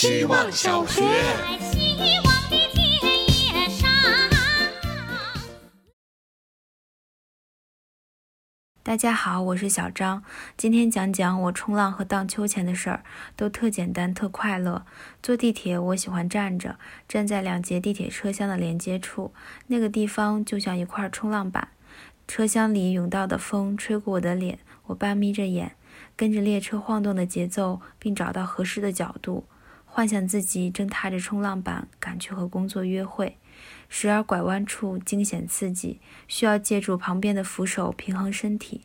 希望小学。大家好，我是小张，今天讲讲我冲浪和荡秋千的事儿，都特简单特快乐。坐地铁，我喜欢站着，站在两节地铁车厢的连接处，那个地方就像一块冲浪板。车厢里涌到的风吹过我的脸，我半眯着眼，跟着列车晃动的节奏，并找到合适的角度，幻想自己正踏着冲浪板赶去和工作约会。时而拐弯处惊险刺激，需要借助旁边的扶手平衡身体。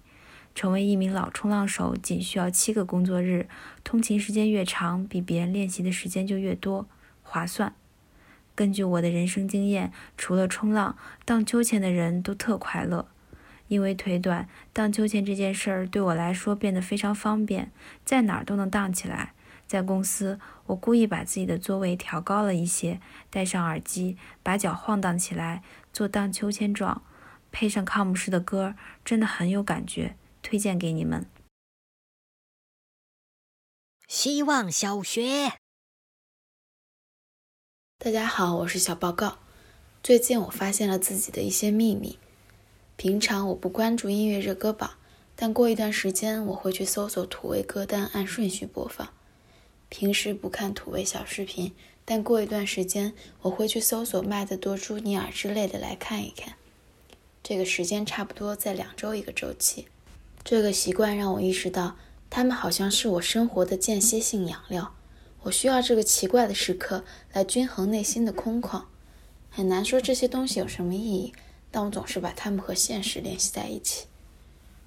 成为一名老冲浪手仅需要七个工作日，通勤时间越长，比别人练习的时间就越多，划算。根据我的人生经验，除了冲浪，荡秋千的人都特快乐。因为腿短，荡秋千这件事儿对我来说变得非常方便，在哪儿都能荡起来。在公司，我故意把自己的座位调高了一些，戴上耳机，把脚晃荡起来，做荡秋千状，配上康姆士的歌，真的很有感觉，推荐给你们。希望小学，大家好，我是小报告。最近我发现了自己的一些秘密。平常我不关注音乐热歌榜，但过一段时间我会去搜索土味歌单，按顺序播放。平时不看土味小视频，但过一段时间我会去搜索麦德多、朱尼尔之类的来看一看。这个时间差不多在两周一个周期。这个习惯让我意识到，他们好像是我生活的间歇性养料。我需要这个奇怪的时刻来均衡内心的空旷。很难说这些东西有什么意义，但我总是把它们和现实联系在一起，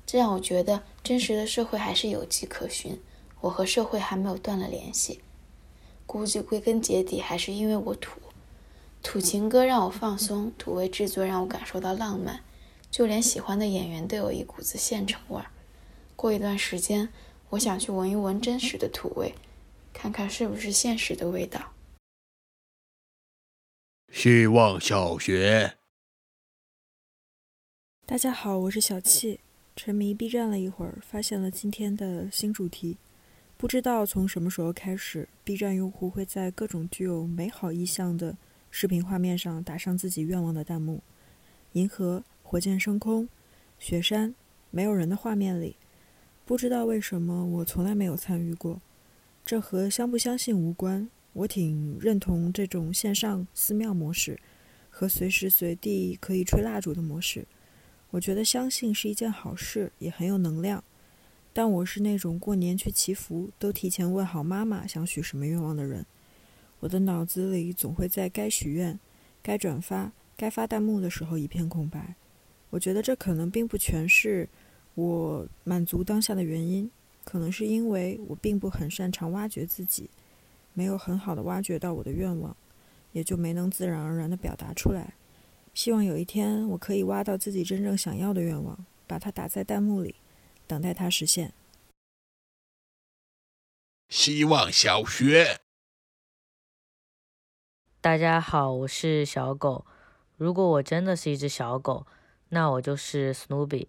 这让我觉得真实的社会还是有迹可循。我和社会还没有断了联系，估计归根结底还是因为我土。土情歌让我放松，土味制作让我感受到浪漫，就连喜欢的演员都有一股子现成味儿。过一段时间，我想去闻一闻真实的土味，看看是不是现实的味道。希望小学，大家好，我是小气，沉迷 B 站了一会儿，发现了今天的新主题。不知道从什么时候开始，B 站用户会在各种具有美好意象的视频画面上打上自己愿望的弹幕。银河、火箭升空、雪山、没有人的画面里，不知道为什么我从来没有参与过。这和相不相信无关，我挺认同这种线上寺庙模式和随时随地可以吹蜡烛的模式。我觉得相信是一件好事，也很有能量。但我是那种过年去祈福都提前问好妈妈想许什么愿望的人，我的脑子里总会在该许愿、该转发、该发弹幕的时候一片空白。我觉得这可能并不全是我满足当下的原因，可能是因为我并不很擅长挖掘自己，没有很好的挖掘到我的愿望，也就没能自然而然的表达出来。希望有一天我可以挖到自己真正想要的愿望，把它打在弹幕里。等待它实现。希望小学，大家好，我是小狗。如果我真的是一只小狗，那我就是史努比。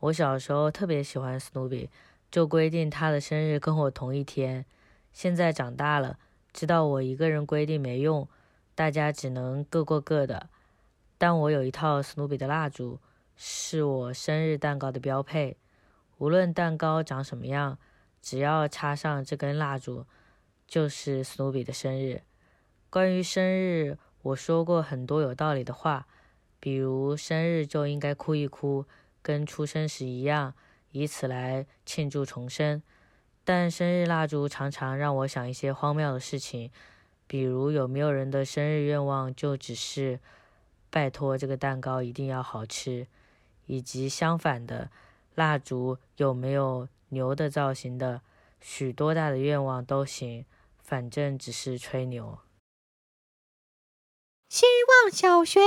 我小时候特别喜欢史努比，就规定他的生日跟我同一天。现在长大了，知道我一个人规定没用，大家只能各过各的。但我有一套史努比的蜡烛，是我生日蛋糕的标配。无论蛋糕长什么样，只要插上这根蜡烛，就是史努比的生日。关于生日，我说过很多有道理的话，比如生日就应该哭一哭，跟出生时一样，以此来庆祝重生。但生日蜡烛常常让我想一些荒谬的事情，比如有没有人的生日愿望就只是拜托这个蛋糕一定要好吃，以及相反的。蜡烛有没有牛的造型的？许多大的愿望都行，反正只是吹牛。希望小学，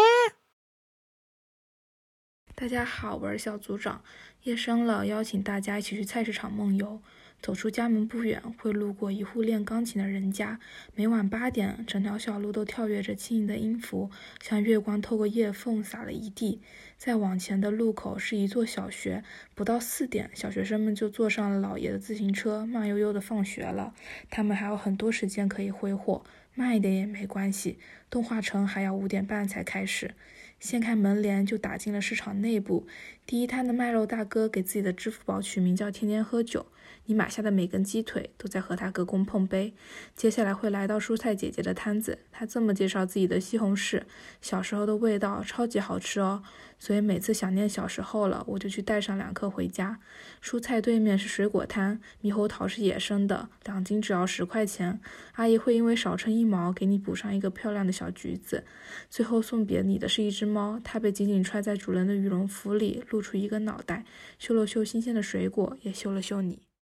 大家好，我是小组长。夜深了，邀请大家一起去菜市场梦游。走出家门不远，会路过一户练钢琴的人家。每晚八点，整条小路都跳跃着轻盈的音符，像月光透过叶缝洒了一地。再往前的路口是一座小学，不到四点，小学生们就坐上了老爷的自行车，慢悠悠的放学了。他们还有很多时间可以挥霍，慢一点也没关系。动画城还要五点半才开始。掀开门帘就打进了市场内部。第一摊的卖肉大哥给自己的支付宝取名叫“天天喝酒”，你买下的每根鸡腿都在和他隔空碰杯。接下来会来到蔬菜姐姐的摊子，她这么介绍自己的西红柿：小时候的味道超级好吃哦。所以每次想念小时候了，我就去带上两颗回家。蔬菜对面是水果摊，猕猴桃是野生的，两斤只要十块钱。阿姨会因为少称一毛，给你补上一个漂亮的小橘子。最后送别你的是一只猫，它被紧紧揣在主人的羽绒服里，露出一个脑袋，嗅了嗅新鲜的水果，也嗅了嗅你。